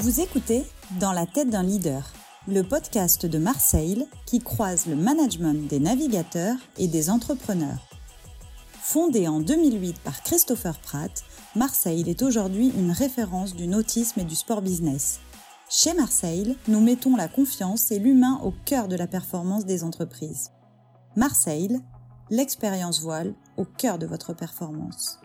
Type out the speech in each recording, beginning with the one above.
Vous écoutez Dans la tête d'un leader, le podcast de Marseille qui croise le management des navigateurs et des entrepreneurs. Fondé en 2008 par Christopher Pratt, Marseille est aujourd'hui une référence du nautisme et du sport business. Chez Marseille, nous mettons la confiance et l'humain au cœur de la performance des entreprises. Marseille, l'expérience voile au cœur de votre performance.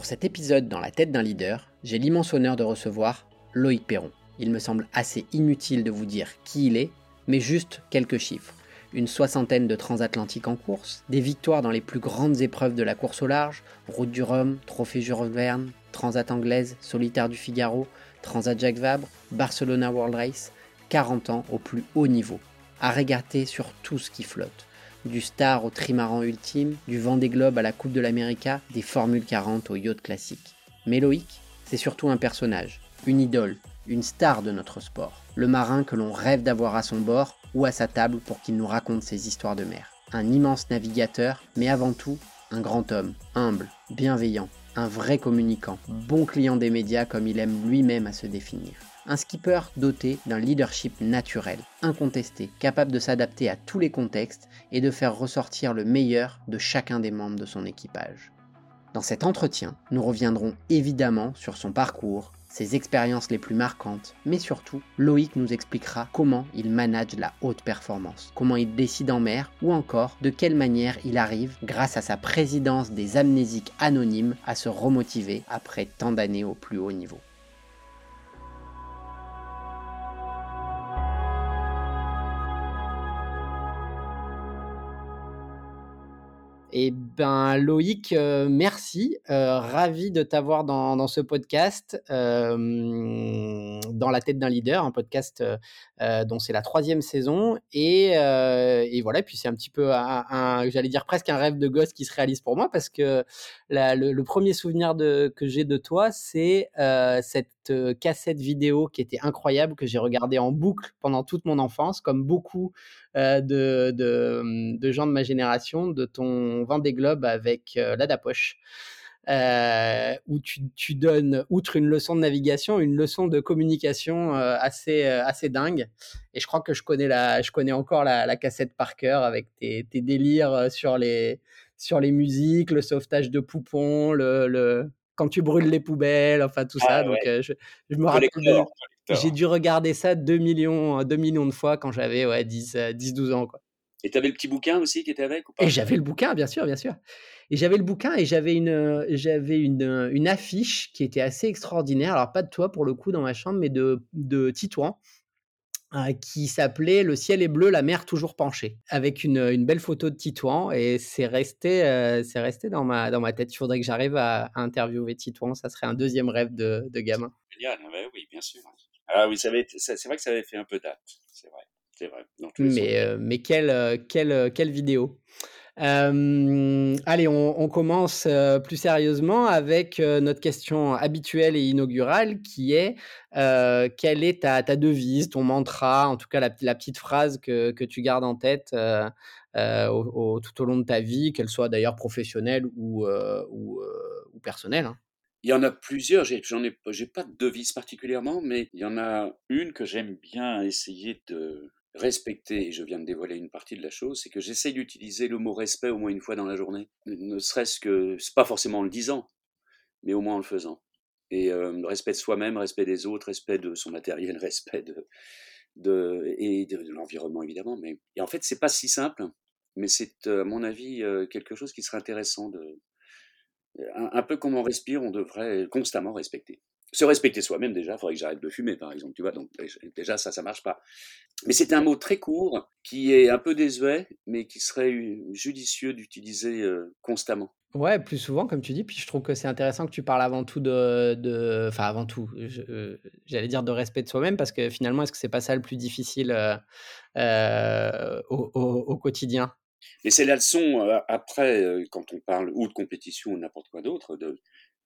Pour cet épisode dans la tête d'un leader, j'ai l'immense honneur de recevoir Loïc Perron. Il me semble assez inutile de vous dire qui il est, mais juste quelques chiffres. Une soixantaine de transatlantiques en course, des victoires dans les plus grandes épreuves de la course au large, Route du Rhum, Trophée Jules Verne, Transat Anglaise, Solitaire du Figaro, Transat Jacques Vabre, Barcelona World Race, 40 ans au plus haut niveau, à régater sur tout ce qui flotte du Star au trimaran ultime, du Vendée Globe à la Coupe de l'América, des Formule 40 au yacht classique. Mais Loïc, c'est surtout un personnage, une idole, une star de notre sport, le marin que l'on rêve d'avoir à son bord ou à sa table pour qu'il nous raconte ses histoires de mer. Un immense navigateur, mais avant tout, un grand homme, humble, bienveillant, un vrai communicant, bon client des médias comme il aime lui-même à se définir. Un skipper doté d'un leadership naturel, incontesté, capable de s'adapter à tous les contextes et de faire ressortir le meilleur de chacun des membres de son équipage. Dans cet entretien, nous reviendrons évidemment sur son parcours, ses expériences les plus marquantes, mais surtout, Loïc nous expliquera comment il manage la haute performance, comment il décide en mer, ou encore de quelle manière il arrive, grâce à sa présidence des amnésiques anonymes, à se remotiver après tant d'années au plus haut niveau. Eh ben Loïc, euh, merci. Euh, ravi de t'avoir dans, ce podcast, euh, dans la tête d'un leader, un podcast dont c'est la troisième saison. Et, voilà, puis c'est un petit peu, un, j'allais dire presque un rêve de gosse qui se réalise pour moi, parce que le, premier souvenir que j'ai de toi, c'est cette cassette vidéo qui était incroyable, que j'ai regardée en boucle pendant toute mon enfance, comme beaucoup de, de, de, gens de ma génération, de ton vend des globes avec euh, l'Adapoche. Euh, où tu, donnes, outre une leçon de navigation, une leçon de communication euh, assez, assez dingue. Et je crois que je connais, la, je connais encore la, cassette par cœur avec tes, délires sur les, sur les musiques, le sauvetage de poupons, le, quand tu brûles les poubelles, enfin tout ça. Ah Donc je, me rappelle. J'ai dû regarder ça 2 millions, 2 millions de fois quand j'avais ouais, 10, 10, 12 ans. Quoi. Et tu avais le petit bouquin aussi qui était avec ou pas? Et j'avais le bouquin, bien sûr, bien sûr. Et j'avais le bouquin et j'avais une, j'avais une, une, affiche qui était assez extraordinaire. Alors, pas de toi pour le coup dans ma chambre, mais de, de Titouan, euh, qui s'appelait Le ciel est bleu, la mer toujours penchée, avec une, une belle photo de Titouan. Et c'est resté, euh, c'est resté dans, ma, dans ma tête. Il faudrait que j'arrive à, interviewer Titouan. Ça serait un deuxième rêve de, de gamin. Génial, ah oui, bien sûr. Ah oui, c'est vrai que ça avait fait un peu date, c'est vrai vrai. mais, euh, mais quelle, euh, quelle, euh, quelle vidéo allez, on, commence plus sérieusement avec notre question habituelle et inaugurale qui est quelle est ta, ta, devise, ton mantra, en tout cas la, la petite phrase que, que, tu gardes en tête au, tout au long de ta vie, qu'elle soit d'ailleurs professionnelle ou, ou, ou personnelle hein. Il y en a plusieurs, j'en ai, j'ai pas de devise particulièrement, mais il y en a une que j'aime bien essayer de, respecter, et je viens de dévoiler une partie de la chose, c'est que j'essaye d'utiliser le mot respect au moins une fois dans la journée. Ne serait-ce que, c'est pas forcément en le disant, mais au moins en le faisant. Et euh, respect de soi-même, respect des autres, respect de son matériel, respect de, de et de, l'environnement évidemment. Mais et en fait, c'est pas si simple, mais c'est à mon avis euh, quelque chose qui serait intéressant de un, peu comme on respire, on devrait constamment respecter se respecter soi-même déjà, il faudrait que j'arrête de fumer par exemple, tu vois, donc déjà ça, ça marche pas. Mais c'est un mot très court, qui est un peu désuet, mais qui serait judicieux d'utiliser euh, constamment. Ouais, plus souvent, comme tu dis. Puis je trouve que c'est intéressant que tu parles avant tout de. Enfin, avant tout, euh, j'allais dire de respect de soi-même, parce que finalement, est-ce que c'est pas ça le plus difficile euh, au, quotidien? Et c'est la leçon, après, quand on parle ou de compétition ou n'importe quoi d'autre, de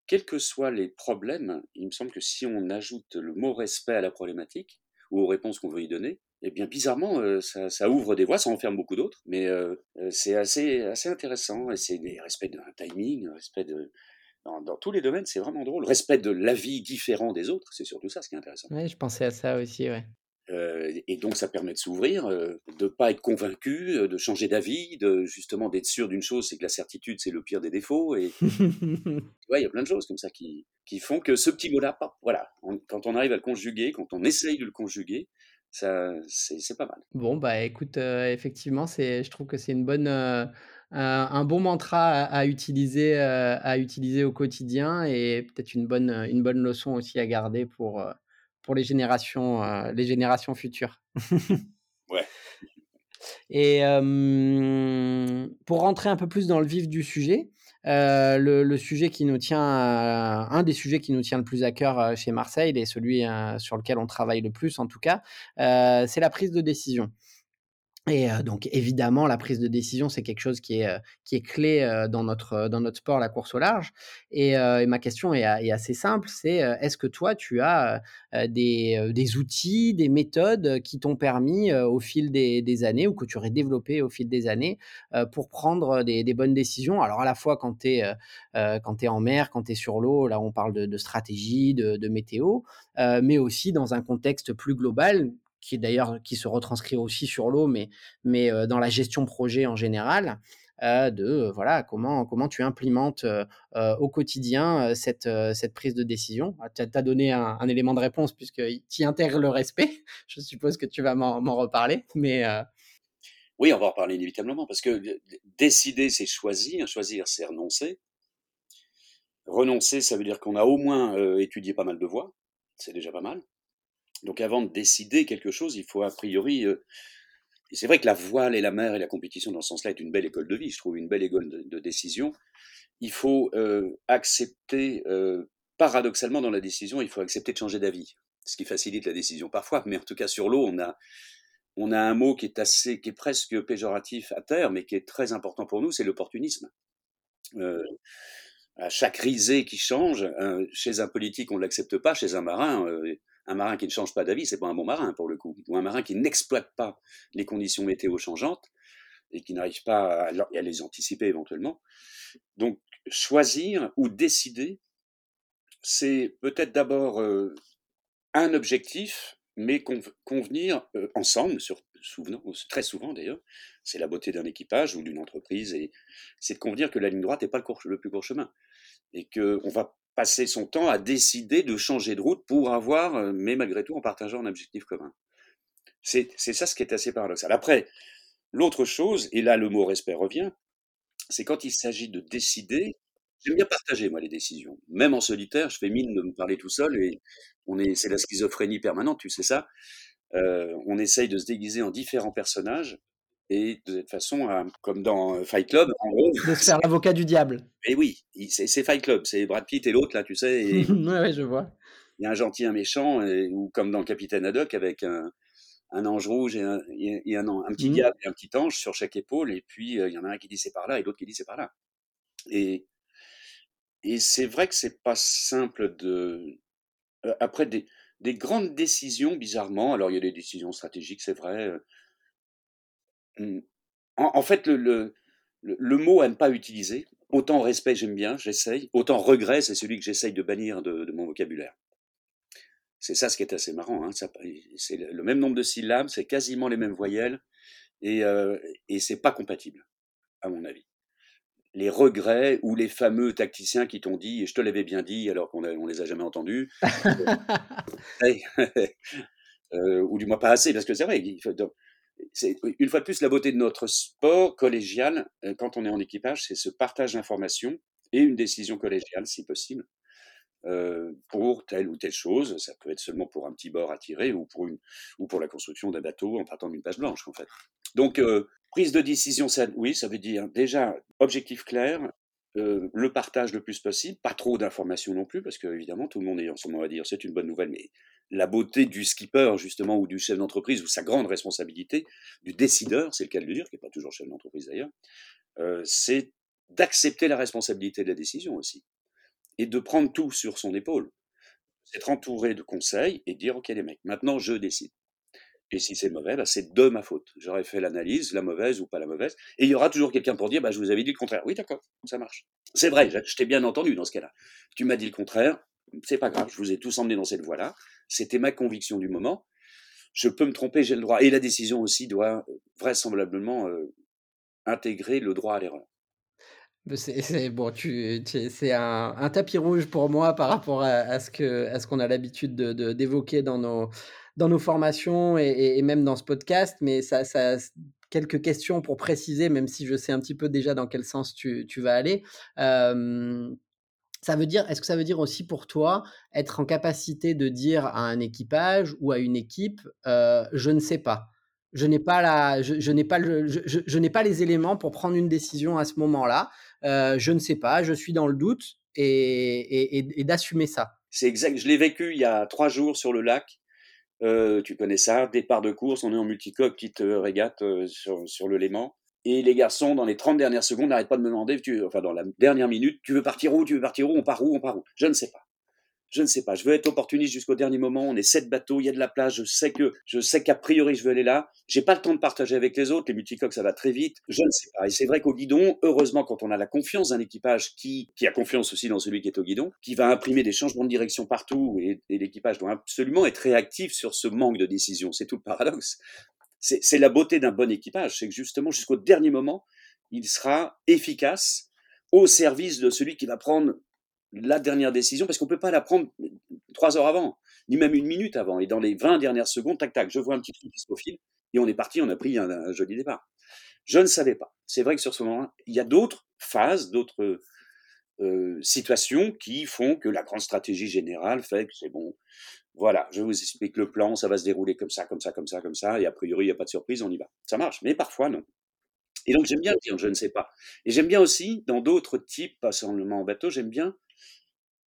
quels que soient les problèmes, il me semble que si on ajoute le mot respect à la problématique ou aux réponses qu'on veut y donner, eh bien, bizarrement, ça, ouvre des voies, ça enferme beaucoup d'autres, mais c'est assez, assez intéressant. Et c'est le respect d'un timing, respect de, dans, dans, tous les domaines, c'est vraiment drôle. Respect de l'avis différent des autres, c'est surtout ça ce qui est intéressant. Oui, je pensais à ça aussi, ouais. Euh, et donc ça permet de s'ouvrir, euh, de pas être convaincu, euh, de changer d'avis, de justement d'être sûr d'une chose, c'est que la certitude c'est le pire des défauts. Et ouais, il y a plein de choses comme ça qui, qui font que ce petit mot-là, voilà, quand on arrive à le conjuguer, quand on essaye de le conjuguer, ça c'est pas mal. Bon bah écoute, effectivement, c'est, je trouve que c'est une bonne un bon mantra à, utiliser, à utiliser au quotidien et peut-être une bonne, une bonne leçon aussi à garder pour, pour les générations, euh, les générations futures. ouais. Et pour rentrer un peu plus dans le vif du sujet, euh, le, sujet qui nous tient, un des sujets qui nous tient le plus à cœur euh, chez Marseille, et celui sur lequel on travaille le plus en tout cas, c'est la prise de décision. Et donc évidemment, la prise de décision, c'est quelque chose qui est, qui est clé dans, notre, dans notre sport, la course au large. Et, ma question est, assez simple, c'est est-ce que toi, tu as des, des, outils, des méthodes qui t'ont permis au fil des, années ou que tu aurais développé au fil des années pour prendre des, bonnes décisions? Alors à la fois quand tu es, es, en mer, quand tu es sur l'eau, là on parle de, stratégie, de, de météo, mais aussi dans un contexte plus global qui d'ailleurs qui se retranscrit aussi sur l'eau, mais, mais dans la gestion projet en général. de voilà comment comment tu implémentes au quotidien cette, cette prise de décision. Ah, tu as, donné un, élément de réponse puisque tu intègres le respect. Je suppose que tu vas m'en reparler, mais oui, on va en reparler inévitablement parce que décider c'est choisir, choisir c'est renoncer. Renoncer, ça veut dire qu'on a au moins étudié pas mal de voies, c'est déjà pas mal. Donc avant de décider quelque chose, il faut a priori... Euh, c'est vrai que la voile et la mer et la compétition dans ce sens-là est une belle école de vie, je trouve, une belle école de, décision. Il faut euh, accepter, euh, paradoxalement dans la décision, il faut accepter de changer d'avis, ce qui facilite la décision parfois, mais en tout cas sur l'eau, on a, on a un mot qui est assez, qui est presque péjoratif à terre, mais qui est très important pour nous, c'est l'opportunisme. à chaque risée qui change, chez un politique on ne l'accepte pas, chez un marin, un marin qui ne change pas d'avis, c'est pas un bon marin pour le coup. Ou un marin qui n'exploite pas les conditions météo changeantes et qui n'arrive pas à, les anticiper éventuellement. Donc, choisir ou décider, c'est peut-être d'abord euh, un objectif, mais convenir euh, ensemble, sur, très souvent d'ailleurs, c'est la beauté d'un équipage ou d'une entreprise, et c'est de convenir que la ligne droite n'est pas le, plus court chemin, et qu'on va passer son temps à décider de changer de route pour avoir, euh, mais malgré tout en partageant un objectif commun. C'est ça ce qui est assez paradoxal. Après, l'autre chose, et là le mot respect revient, c'est quand il s'agit de décider, j'aime bien partager moi les décisions. Même en solitaire, je fais mine de me parler tout seul et on est, c'est la schizophrénie permanente, tu sais ça. Euh, on essaye de se déguiser en différents personnages et de cette façon, comme dans euh, Fight Club, en gros. De se faire l'avocat du diable. Et oui, c'est Fight Club, c'est Brad Pitt et l'autre, là, tu sais. Et, ouais, je vois. Il y a un gentil, un méchant, ou comme dans le Capitaine Haddock, avec un, un ange rouge et un, et un, un petit mmh. diable et un petit ange sur chaque épaule, et puis euh, il y en a un qui dit c'est par là et l'autre qui dit c'est par là. Et, et c'est vrai que c'est pas simple de. Euh, après des, des grandes décisions, bizarrement, alors il y a des décisions stratégiques, c'est vrai. En, fait, le, le, mot à ne pas utiliser, autant respect j'aime bien, j'essaye, autant regret c'est celui que j'essaye de bannir de, mon vocabulaire. C'est ça ce qui est assez marrant. Hein, c'est le même nombre de syllabes, c'est quasiment les mêmes voyelles, et, euh, et c'est pas compatible, à mon avis. Les regrets ou les fameux tacticiens qui t'ont dit, et je te l'avais bien dit alors qu'on ne les a jamais entendus, euh, ou du moins pas assez, parce que c'est vrai, il faut, c'est une fois de plus la beauté de notre sport collégial euh, quand on est en équipage, c'est ce partage d'informations et une décision collégiale si possible euh, pour telle ou telle chose. Ça peut être seulement pour un petit bord à tirer ou pour la construction d'un bateau en partant d'une page blanche en fait. Donc euh, prise de décision, ça, oui, ça veut dire déjà objectif clair, le partage le plus possible, pas trop d'informations non plus, parce que évidemment tout le monde est ensemble, on va dire c'est une bonne nouvelle, mais la beauté du skipper, justement, ou du chef d'entreprise, ou sa grande responsabilité, du décideur, c'est le cas de le dire, qui n'est pas toujours chef d'entreprise d'ailleurs, euh, c'est d'accepter la responsabilité de la décision aussi, et de prendre tout sur son épaule. C'est être entouré de conseils et dire, OK les mecs, maintenant je décide. Et si c'est mauvais, bah, c'est de ma faute. J'aurais fait l'analyse, la mauvaise ou pas la mauvaise. Et il y aura toujours quelqu'un pour dire, bah, je vous avais dit le contraire. Oui, d'accord, ça marche. C'est vrai, je t'ai bien entendu dans ce cas-là. Tu m'as dit le contraire, c'est pas grave, je vous ai tous emmené dans cette voie-là. C'était ma conviction du moment. Je peux me tromper, j'ai le droit. Et la décision aussi doit vraisemblablement euh, intégrer le droit à l'erreur. C'est bon, un, tapis rouge pour moi par rapport à, ce qu'on a l'habitude de, d'évoquer dans nos dans nos formations et, même dans ce podcast. Mais ça, ça quelques questions pour préciser, même si je sais un petit peu déjà dans quel sens tu, vas aller. ça veut dire, est-ce que ça veut dire aussi pour toi être en capacité de dire à un équipage ou à une équipe, je ne sais pas je n'ai pas la, je, n'ai pas le, je, n'ai pas les éléments pour prendre une décision à ce moment-là. Je ne sais pas, je suis dans le doute et, d'assumer ça. C'est exact. Je l'ai vécu il y a trois jours sur le lac. Euh, tu connais ça, départ de course, on est en multicoque, petite régate euh, sur, sur le Léman. Et les garçons, dans les 30 dernières secondes, n'arrêtent pas de me demander, tu, enfin dans la dernière minute, tu veux partir où, tu veux partir où, on part où, on part où? Je ne sais pas je ne sais pas. Je veux être opportuniste jusqu'au dernier moment. On est sept bateaux, il y a de la place. Je sais que, je sais qu'a priori, je veux aller là. J'ai pas le temps de partager avec les autres. Les multicoques, ça va très vite. Je ne sais pas. Et c'est vrai qu'au guidon, heureusement, quand on a la confiance d'un équipage qui, qui a confiance aussi dans celui qui est au guidon, qui va imprimer des changements de direction partout et, l'équipage doit absolument être réactif sur ce manque de décision. C'est tout le paradoxe. C'est la beauté d'un bon équipage. C'est que justement, jusqu'au dernier moment, il sera efficace au service de celui qui va prendre la dernière décision, parce qu'on ne peut pas la prendre trois heures avant, ni même une minute avant. Et dans les 20 dernières secondes, tac, tac, je vois un petit truc qui se profile, et on est parti, on a pris un, joli départ. Je ne savais pas. C'est vrai que sur ce moment il y a d'autres phases, d'autres euh, situations qui font que la grande stratégie générale fait que c'est bon. Voilà, je vous explique le plan, ça va se dérouler comme ça, comme ça, comme ça, comme ça, et a priori, il n'y a pas de surprise, on y va. Ça marche, mais parfois, non. Et donc, j'aime bien dire je ne sais pas. Et j'aime bien aussi, dans d'autres types, pas seulement en bateau, j'aime bien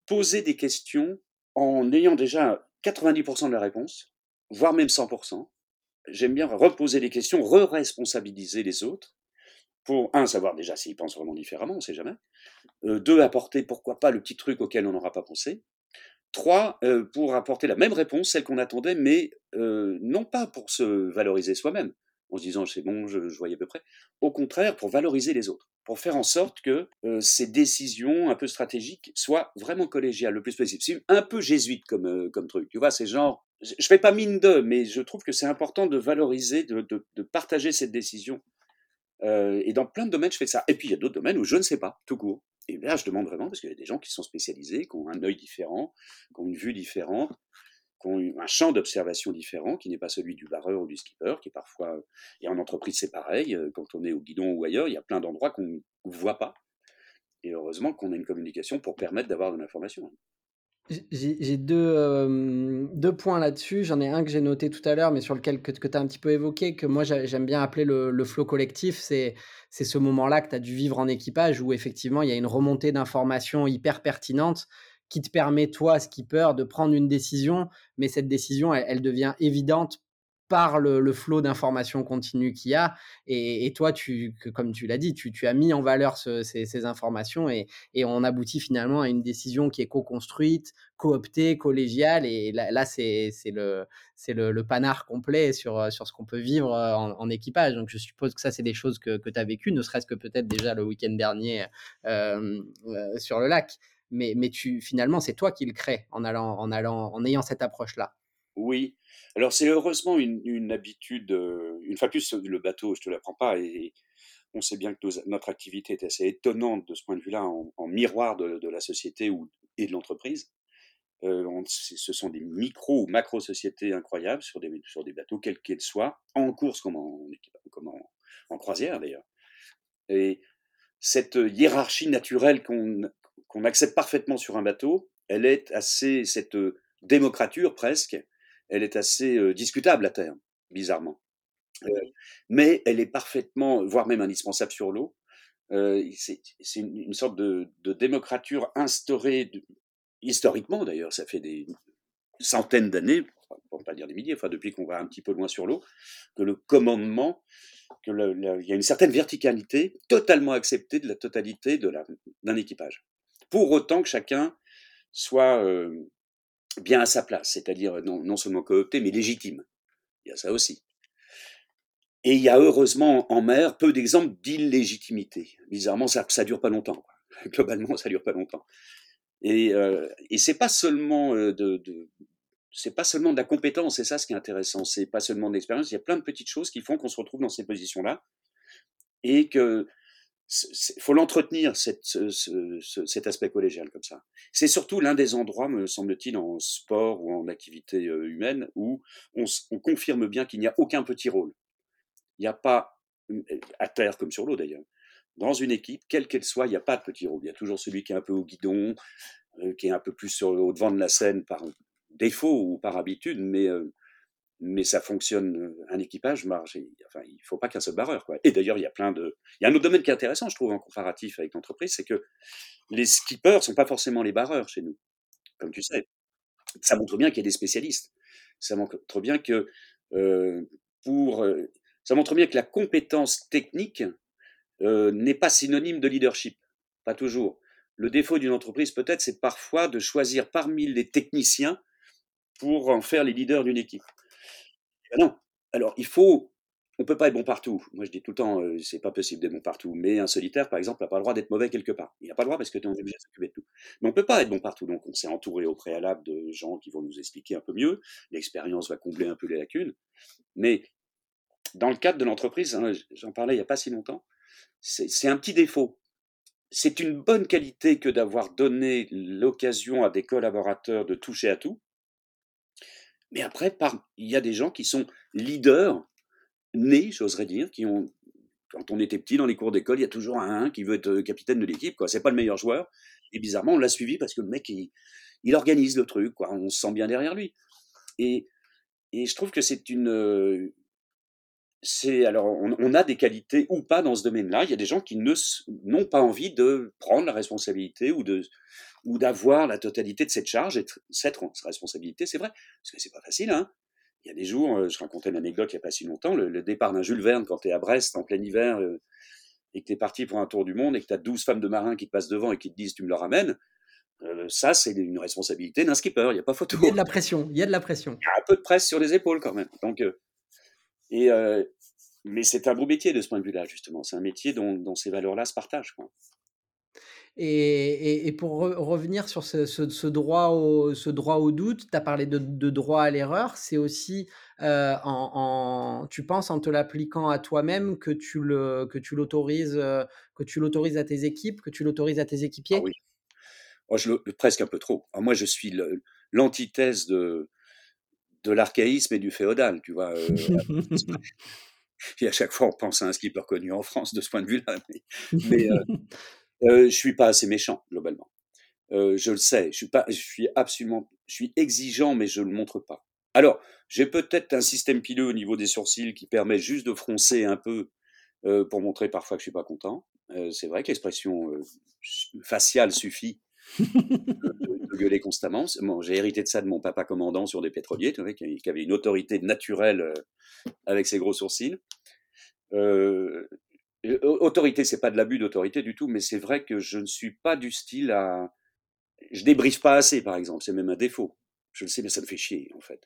poser des questions en ayant déjà 90% de la réponse, voire même 100%. J'aime bien reposer les questions, re-responsabiliser les autres, pour, un, savoir déjà s'ils pensent vraiment différemment, on ne sait jamais. Euh, deux, apporter, pourquoi pas, le petit truc auquel on n'aura pas pensé. Trois, euh, pour apporter la même réponse, celle qu'on attendait, mais euh, non pas pour se valoriser soi-même, en se disant c'est bon, je, voyais à peu près. Au contraire, pour valoriser les autres, pour faire en sorte que euh, ces décisions un peu stratégiques soient vraiment collégiales le plus possible. Un peu jésuite comme, euh, comme truc. Tu vois, c'est genre, je fais pas mine de, mais je trouve que c'est important de valoriser, de, de, de partager cette décision. Euh, et dans plein de domaines, je fais ça. Et puis il y a d'autres domaines où je ne sais pas, tout court. Et là, je demande vraiment, parce qu'il y a des gens qui sont spécialisés, qui ont un œil différent, qui ont une vue différente, un champ d'observation différent, qui n'est pas celui du barreur ou du skipper, qui parfois, et en entreprise c'est pareil, euh, quand on est au guidon ou ailleurs, il y a plein d'endroits qu'on ne voit pas. Et heureusement qu'on a une communication pour permettre d'avoir de l'information. J'ai deux, deux, points là-dessus. J'en ai un que j'ai noté tout à l'heure, mais sur lequel que, tu as un petit peu évoqué, que moi j'aime bien appeler le, flow collectif. C'est ce moment-là que tu as dû vivre en équipage où effectivement il y a une remontée d'informations hyper pertinente qui te permet, toi, skipper, de prendre une décision, mais cette décision, elle, devient évidente par le, flot d'informations continues qu'il y a. Et, toi, tu, comme tu l'as dit, tu, as mis en valeur ces, informations et, on aboutit finalement à une décision qui est co-construite, cooptée, collégiale. Et là, c'est le, panard complet sur, ce qu'on peut vivre en, équipage. Donc, je suppose que ça, c'est des choses que, que tu as vécues, ne serait-ce que peut-être déjà le week-end dernier euh, euh, sur le lac mais, tu, finalement, c'est toi qui le crée en, allant, en, allant, en ayant cette approche-là. Oui. Alors, c'est heureusement une, habitude. Euh, une fois plus, le bateau, je ne te l'apprends pas, et on sait bien que notre activité est assez étonnante de ce point de vue-là, en, miroir de, de, la société ou, et de l'entreprise. Euh, ce sont des micro ou macro sociétés incroyables sur des, sur des bateaux, quels qu'ils soient, en course comme en, comme en croisière d'ailleurs. Et cette hiérarchie naturelle qu'on qu'on accepte parfaitement sur un bateau, elle est assez, cette euh, démocrature presque, elle est assez euh, discutable à terme, bizarrement. Euh, mais elle est parfaitement, voire même indispensable sur l'eau. c'est une, sorte de, démocrature instaurée historiquement d'ailleurs, ça fait des centaines d'années, pour ne pas dire des milliers, enfin depuis qu'on va un petit peu loin sur l'eau, que le commandement, que il y a une certaine verticalité totalement acceptée de la totalité d'un équipage pour autant que chacun soit bien à sa place, c'est-à-dire non, non, seulement coopté, mais légitime. Il y a ça aussi. Et il y a heureusement en mer peu d'exemples d'illégitimité. Bizarrement, ça ne dure pas longtemps. Globalement, ça dure pas longtemps. Et, euh, et c'est pas seulement euh, de, de c'est pas seulement de la compétence, c'est ça ce qui est intéressant. C'est pas seulement de l'expérience. Il y a plein de petites choses qui font qu'on se retrouve dans ces positions-là et que faut l'entretenir cet aspect collégial comme ça. C'est surtout l'un des endroits, me semble-t-il, en sport ou en activité euh, humaine où on, on confirme bien qu'il n'y a aucun petit rôle. Il n'y a pas à terre comme sur l'eau d'ailleurs. Dans une équipe, quelle qu'elle soit, il n'y a pas de petit rôle. Il y a toujours celui qui est un peu au guidon, euh, qui est un peu plus sur, au devant de la scène par défaut ou par habitude, mais euh, mais ça fonctionne, un équipage marche. enfin, il faut pas qu'un seul barreur. Quoi. Et d'ailleurs, il y a plein de. Il y a un autre domaine qui est intéressant, je trouve, en comparatif avec l'entreprise, c'est que les skippers sont pas forcément les barreurs chez nous, comme tu sais. Ça montre bien qu'il y a des spécialistes. Ça montre bien que pour. Ça montre bien que la compétence technique n'est pas synonyme de leadership. Pas toujours. Le défaut d'une entreprise, peut-être, c'est parfois de choisir parmi les techniciens pour en faire les leaders d'une équipe. Ah non. Alors, il faut. On peut pas être bon partout. Moi, je dis tout le temps, euh, c'est pas possible d'être bon partout. Mais un solitaire, par exemple, n'a pas le droit d'être mauvais quelque part. Il n'a pas le droit parce que tu es obligé de s'occuper de tout. Mais on peut pas être bon partout. Donc, on s'est entouré au préalable de gens qui vont nous expliquer un peu mieux. L'expérience va combler un peu les lacunes. Mais dans le cadre de l'entreprise, hein, j'en parlais il n'y a pas si longtemps, c'est un petit défaut. C'est une bonne qualité que d'avoir donné l'occasion à des collaborateurs de toucher à tout. Mais après, il y a des gens qui sont leaders, nés, j'oserais dire, qui ont, quand on était petit dans les cours d'école, il y a toujours un qui veut être euh, capitaine de l'équipe, quoi. C'est pas le meilleur joueur. Et bizarrement, on l'a suivi parce que le mec, il, il, organise le truc, quoi. On se sent bien derrière lui. Et, et je trouve que c'est une, euh, c'est alors on, a des qualités ou pas dans ce domaine-là. Il y a des gens qui ne n'ont pas envie de prendre la responsabilité ou de ou d'avoir la totalité de cette charge et cette responsabilité. C'est vrai parce que c'est pas facile. Hein. Il y a des jours, euh, je racontais une anecdote il y a pas si longtemps, le, départ d'un Jules Verne quand tu es à Brest en plein hiver euh, et que tu es parti pour un tour du monde et que tu as 12 femmes de marins qui te passent devant et qui te disent tu me le ramènes. Euh, ça, c'est une responsabilité d'un skipper. Il n'y a pas photo. Il y a de la pression. Il y a de la pression. Il y a un peu de presse sur les épaules quand même. Donc, et, mais c'est un beau métier de ce point de vue-là, justement. C'est un métier dont, ces valeurs-là se partagent. Et, et, pour revenir sur ce, ce, droit au, ce droit au doute, tu as parlé de, de, droit à l'erreur, c'est aussi, euh, en, tu penses en te l'appliquant à toi-même que tu le que tu l'autorises euh, que tu l'autorises à tes équipes, que tu l'autorises à tes ah équipiers? oui. Moi, je le, presque un peu trop. moi, je suis l'antithèse de de l'archaïsme et du féodal, tu vois. Euh, et à chaque fois, on pense à un skipper connu en France de ce point de vue-là. Mais, euh, je suis pas assez méchant, globalement. Euh, je le sais. Je suis pas, je suis absolument, je suis exigeant, mais je le montre pas. Alors, j'ai peut-être un système pileux au niveau des sourcils qui permet juste de froncer un peu euh, pour montrer parfois que je suis pas content. Euh, c'est vrai que l'expression faciale suffit de, gueuler constamment. Bon, j'ai hérité de ça de mon papa commandant sur des pétroliers, tu vois, qui, avait une autorité naturelle avec ses gros sourcils. Autorité, c'est pas de l'abus d'autorité du tout, mais c'est vrai que je ne suis pas du style à. Je débriefe pas assez, par exemple. C'est même un défaut. Je le sais, mais ça me fait chier, en fait.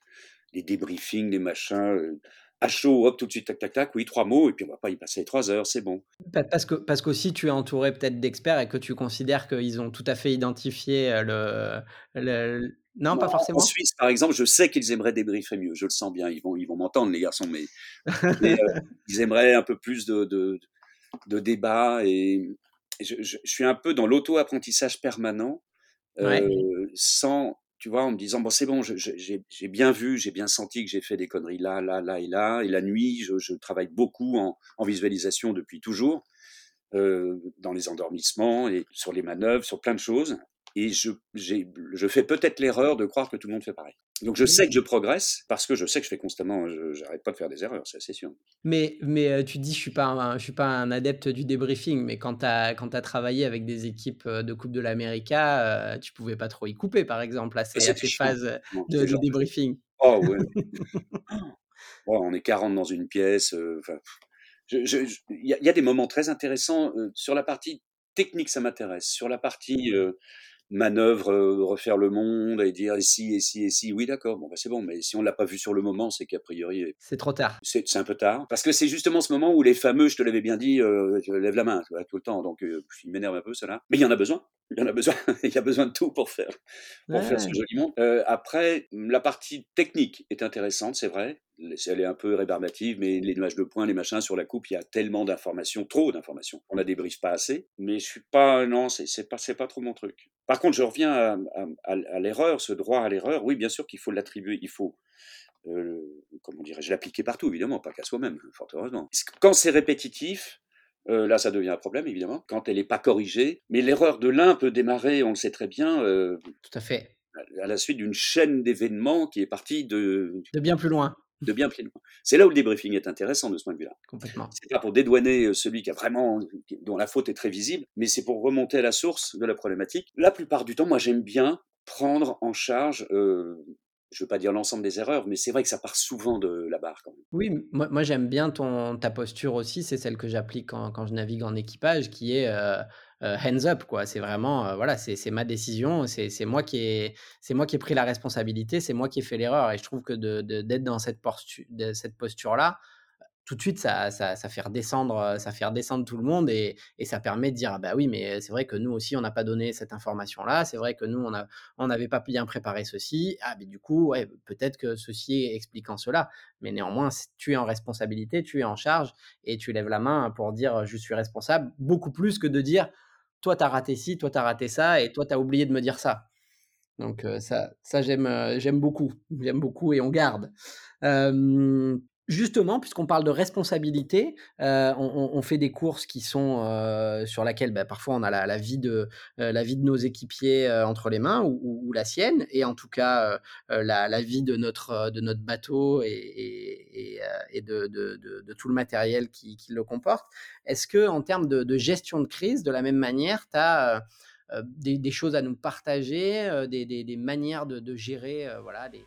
Les débriefings, les machins. Euh, à chaud, hop, tout de suite, tac, tac, tac, oui, trois mots, et puis on va pas y passer trois heures, c'est bon. Parce que parce qu'aussi tu es entouré peut-être d'experts et que tu considères qu'ils ont tout à fait identifié euh, le, non, pas forcément. En Suisse, par exemple, je sais qu'ils aimeraient débriefer mieux. Je le sens bien. Ils vont, ils vont m'entendre, les garçons, mais, euh, ils aimeraient un peu plus de, de, de débat. Et je, je, suis un peu dans l'auto-apprentissage permanent, euh, sans, tu vois, en me disant, bon, c'est bon, j'ai bien vu, j'ai bien senti que j'ai fait des conneries là, là, là et là. Et la nuit, je, je travaille beaucoup en, en, visualisation depuis toujours, euh, dans les endormissements et sur les manœuvres, sur plein de choses. Et je, je fais peut-être l'erreur de croire que tout le monde fait pareil. Donc je sais que je progresse parce que je sais que je fais constamment, je n'arrête pas de faire des erreurs, c'est assez sûr. Mais, mais euh, tu dis, je ne suis, pas je suis pas un adepte du débriefing, mais quand tu as, quand as travaillé avec des équipes euh, de Coupe de l'Amérique, euh, tu pouvais pas trop y couper, par exemple, à ces, phases de, débriefing. Oh ouais. oh, on est 40 dans une pièce. Il y, a des moments très intéressants sur la partie technique, ça m'intéresse. Sur la partie manœuvre, refaire le monde et dire et si, et si, et si. Oui, d'accord, bon, bah, c'est bon. Mais si on l'a pas vu sur le moment, c'est qu'a priori. C'est trop tard. C'est un peu tard. Parce que c'est justement ce moment où les fameux, je te l'avais bien dit, lève la main tout le temps. Donc, il m'énerve un peu, cela. Mais il y en a besoin. Il y en a besoin. il y a besoin de tout pour faire, pour faire ce joli monde. après, la partie technique est intéressante, c'est vrai elle est un peu rébarbative, mais les nuages de points, les machins sur la coupe, il y a tellement d'informations, trop d'informations. On a débriefe pas assez, mais je suis pas, non, c'est pas, pas trop mon truc. Par contre, je reviens à, l'erreur, ce droit à l'erreur. Oui, bien sûr qu'il faut l'attribuer, il faut, euh, comment dirais-je, l'appliquer partout, évidemment, pas qu'à soi-même, fort heureusement. Quand c'est répétitif, euh, là, ça devient un problème, évidemment, quand elle n'est pas corrigée. Mais l'erreur de l'un peut démarrer, on le sait très bien. Euh, Tout à fait. À la suite d'une chaîne d'événements qui est partie de. De bien plus loin de bien plus loin. C'est là où le débriefing est intéressant de ce point de vue-là. Complètement. C'est pas pour dédouaner euh, celui qui a vraiment, dont la faute est très visible, mais c'est pour remonter à la source de la problématique. La plupart du temps, moi, j'aime bien prendre en charge euh, je veux pas dire l'ensemble des erreurs, mais c'est vrai que ça part souvent de la barre quand même. Oui, moi, moi j'aime bien ton, ta posture aussi, c'est celle que j'applique quand, quand, je navigue en équipage, qui est euh, hands up, quoi. C'est vraiment, euh, voilà, c'est ma décision, c'est moi, qui ai, moi qui ai pris la responsabilité, c'est moi qui ai fait l'erreur, et je trouve que d'être de, dans cette, posture, cette posture-là, tout de suite, ça, ça, fait redescendre, euh, ça fait redescendre tout le monde et, et ça permet de dire ah bah oui, mais c'est vrai que nous aussi, on n'a pas donné cette information-là. C'est vrai que nous, on n'avait on pas bien préparé ceci. Ah, mais du coup, peut-être que ceci expliquant cela. Mais néanmoins, tu es en responsabilité, tu es en charge et tu lèves la main pour dire je suis responsable, beaucoup plus que de dire toi, tu as raté ci, toi, tu as raté ça et toi, tu as oublié de me dire ça. Donc euh, ça, ça j'aime, euh, j'aime beaucoup, j'aime beaucoup et on garde. Justement, puisqu'on parle de responsabilité, euh, on, fait des courses qui sont euh, sur laquelle bah, parfois on a la, vie de euh, la vie de nos équipiers entre les mains ou, la sienne, et en tout cas la, vie de notre de notre bateau et, de, tout le matériel qui, le comporte. Est-ce que en termes de, gestion de crise, de la même manière, tu as des, choses à nous partager, des, des manières de, gérer voilà des